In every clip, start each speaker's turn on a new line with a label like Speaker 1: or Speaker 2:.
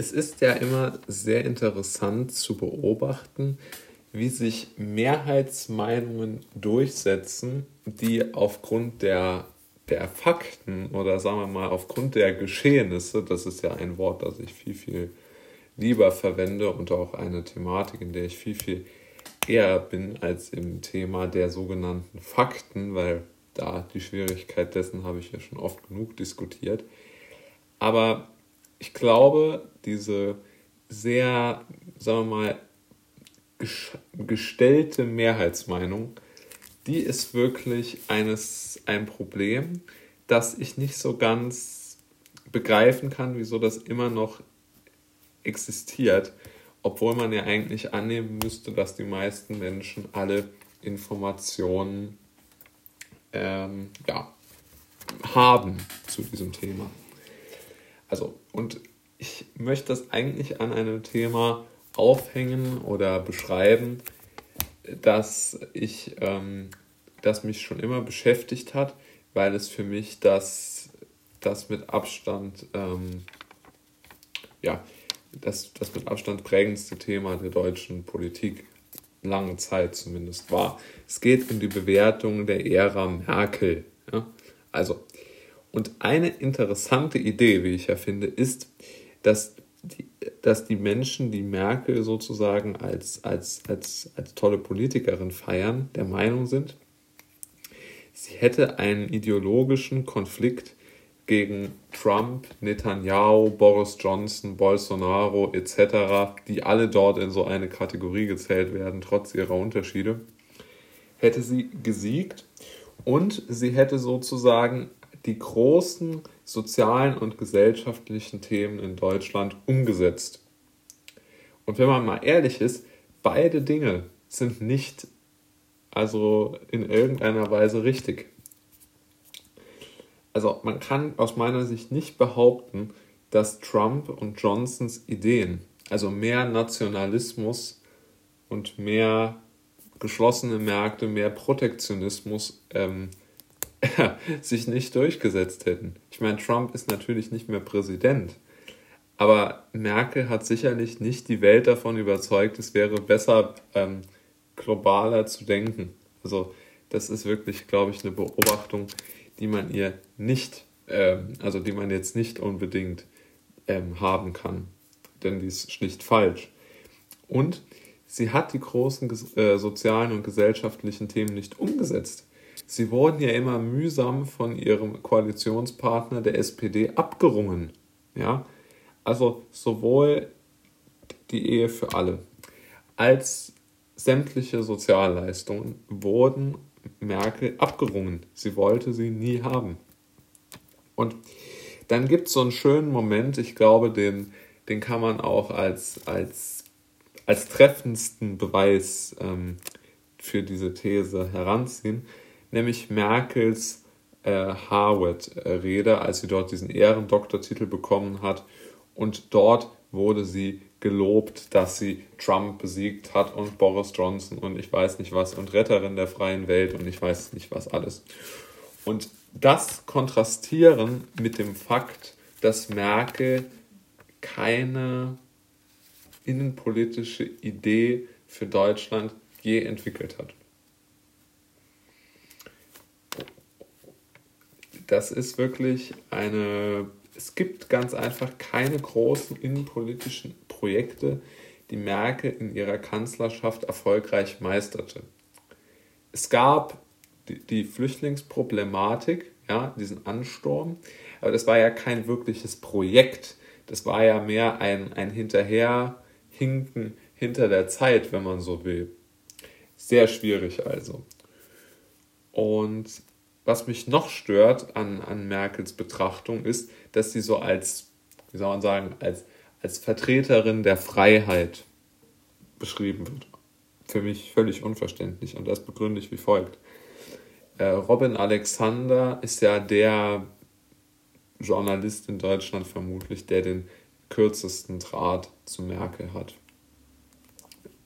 Speaker 1: Es ist ja immer sehr interessant zu beobachten, wie sich Mehrheitsmeinungen durchsetzen, die aufgrund der, der Fakten oder sagen wir mal aufgrund der Geschehnisse, das ist ja ein Wort, das ich viel, viel lieber verwende und auch eine Thematik, in der ich viel, viel eher bin als im Thema der sogenannten Fakten, weil da die Schwierigkeit dessen habe ich ja schon oft genug diskutiert. Aber ich glaube, diese sehr, sagen wir mal, gestellte Mehrheitsmeinung, die ist wirklich eines, ein Problem, das ich nicht so ganz begreifen kann, wieso das immer noch existiert, obwohl man ja eigentlich annehmen müsste, dass die meisten Menschen alle Informationen ähm, ja, haben zu diesem Thema. Also, und ich möchte das eigentlich an einem Thema aufhängen oder beschreiben, dass ich, ähm, das mich schon immer beschäftigt hat, weil es für mich das, das mit Abstand, ähm, ja, das, das mit Abstand prägendste Thema der deutschen Politik lange Zeit zumindest war. Es geht um die Bewertung der Ära Merkel. Ja? Also, und eine interessante Idee, wie ich ja finde, ist, dass die, dass die Menschen, die Merkel sozusagen als, als, als, als tolle Politikerin feiern, der Meinung sind, sie hätte einen ideologischen Konflikt gegen Trump, Netanyahu, Boris Johnson, Bolsonaro etc., die alle dort in so eine Kategorie gezählt werden, trotz ihrer Unterschiede, hätte sie gesiegt und sie hätte sozusagen die großen sozialen und gesellschaftlichen Themen in Deutschland umgesetzt. Und wenn man mal ehrlich ist, beide Dinge sind nicht also in irgendeiner Weise richtig. Also man kann aus meiner Sicht nicht behaupten, dass Trump und Johnsons Ideen, also mehr Nationalismus und mehr geschlossene Märkte, mehr Protektionismus, ähm, sich nicht durchgesetzt hätten. Ich meine, Trump ist natürlich nicht mehr Präsident, aber Merkel hat sicherlich nicht die Welt davon überzeugt, es wäre besser, ähm, globaler zu denken. Also das ist wirklich, glaube ich, eine Beobachtung, die man ihr nicht, ähm, also die man jetzt nicht unbedingt ähm, haben kann, denn die ist schlicht falsch. Und sie hat die großen äh, sozialen und gesellschaftlichen Themen nicht umgesetzt. Sie wurden ja immer mühsam von ihrem Koalitionspartner der SPD abgerungen. Ja? Also sowohl die Ehe für alle als sämtliche Sozialleistungen wurden Merkel abgerungen. Sie wollte sie nie haben. Und dann gibt es so einen schönen Moment, ich glaube, den, den kann man auch als, als, als treffendsten Beweis ähm, für diese These heranziehen nämlich Merkels äh, Harvard-Rede, als sie dort diesen Ehrendoktortitel bekommen hat. Und dort wurde sie gelobt, dass sie Trump besiegt hat und Boris Johnson und ich weiß nicht was und Retterin der freien Welt und ich weiß nicht was alles. Und das kontrastieren mit dem Fakt, dass Merkel keine innenpolitische Idee für Deutschland je entwickelt hat. Das ist wirklich eine, es gibt ganz einfach keine großen innenpolitischen Projekte, die Merkel in ihrer Kanzlerschaft erfolgreich meisterte. Es gab die, die Flüchtlingsproblematik, ja, diesen Ansturm, aber das war ja kein wirkliches Projekt. Das war ja mehr ein, ein Hinterherhinken hinter der Zeit, wenn man so will. Sehr schwierig also. Und was mich noch stört an, an Merkels Betrachtung ist, dass sie so als, wie soll man sagen, als, als Vertreterin der Freiheit beschrieben wird. Für mich völlig unverständlich und das begründe ich wie folgt. Äh, Robin Alexander ist ja der Journalist in Deutschland vermutlich, der den kürzesten Draht zu Merkel hat.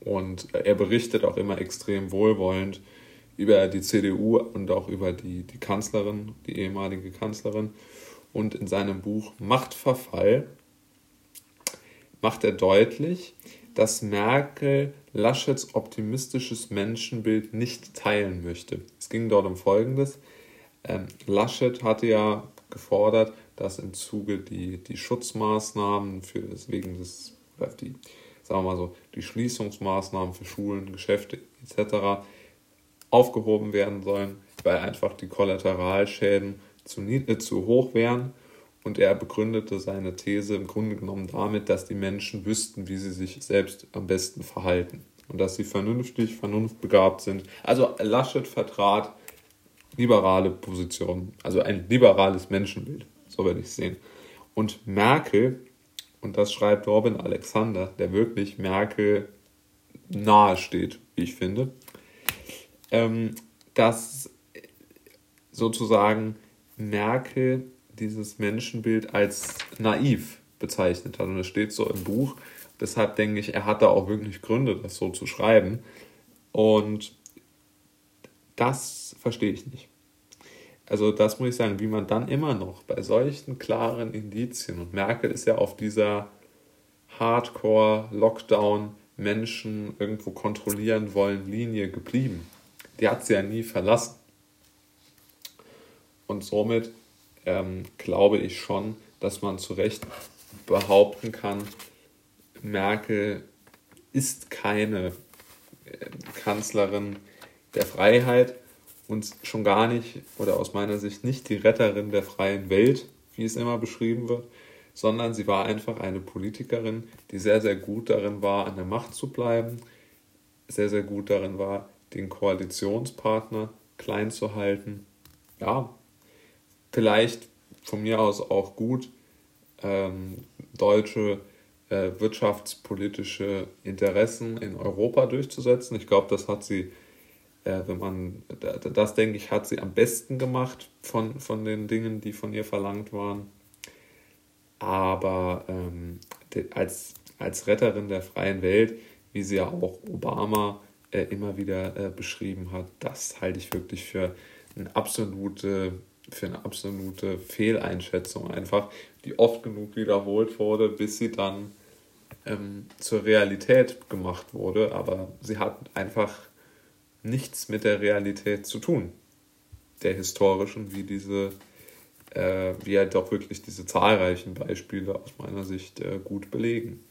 Speaker 1: Und er berichtet auch immer extrem wohlwollend über die CDU und auch über die, die Kanzlerin, die ehemalige Kanzlerin. Und in seinem Buch Machtverfall macht er deutlich, dass Merkel Laschets optimistisches Menschenbild nicht teilen möchte. Es ging dort um Folgendes. Ähm, Laschet hatte ja gefordert, dass im Zuge die, die Schutzmaßnahmen für wegen des, die, sagen wir mal so, die Schließungsmaßnahmen für Schulen, Geschäfte etc. aufgehoben werden sollen, weil einfach die Kollateralschäden zu, äh, zu hoch wären. Und er begründete seine These im Grunde genommen damit, dass die Menschen wüssten, wie sie sich selbst am besten verhalten. Und dass sie vernünftig, vernunftbegabt sind. Also Laschet vertrat liberale Positionen, also ein liberales Menschenbild, so werde ich es sehen. Und Merkel, und das schreibt Robin Alexander, der wirklich Merkel nahe steht, wie ich finde, ähm, dass sozusagen Merkel dieses Menschenbild als naiv bezeichnet hat. Und es steht so im Buch. Deshalb denke ich, er hatte auch wirklich Gründe, das so zu schreiben. Und das verstehe ich nicht. Also das muss ich sagen, wie man dann immer noch bei solchen klaren Indizien, und Merkel ist ja auf dieser Hardcore-Lockdown Menschen irgendwo kontrollieren wollen Linie geblieben. Die hat sie ja nie verlassen. Und somit ähm, glaube ich schon, dass man zu Recht behaupten kann, Merkel ist keine äh, Kanzlerin der Freiheit und schon gar nicht, oder aus meiner Sicht nicht die Retterin der freien Welt, wie es immer beschrieben wird, sondern sie war einfach eine Politikerin, die sehr, sehr gut darin war, an der Macht zu bleiben, sehr, sehr gut darin war, den Koalitionspartner klein zu halten. Ja, vielleicht von mir aus auch gut, ähm, deutsche äh, wirtschaftspolitische Interessen in Europa durchzusetzen. Ich glaube, das hat sie äh, wenn man, das denke ich, hat sie am besten gemacht von, von den Dingen, die von ihr verlangt waren. Aber ähm, als, als Retterin der freien Welt, wie sie ja auch Obama äh, immer wieder äh, beschrieben hat, das halte ich wirklich für eine absolute, für eine absolute Fehleinschätzung einfach, die oft genug wiederholt wurde, bis sie dann ähm, zur Realität gemacht wurde. Aber sie hat einfach nichts mit der Realität zu tun, der historischen, wie diese, äh, wie halt auch wirklich diese zahlreichen Beispiele aus meiner Sicht äh, gut belegen.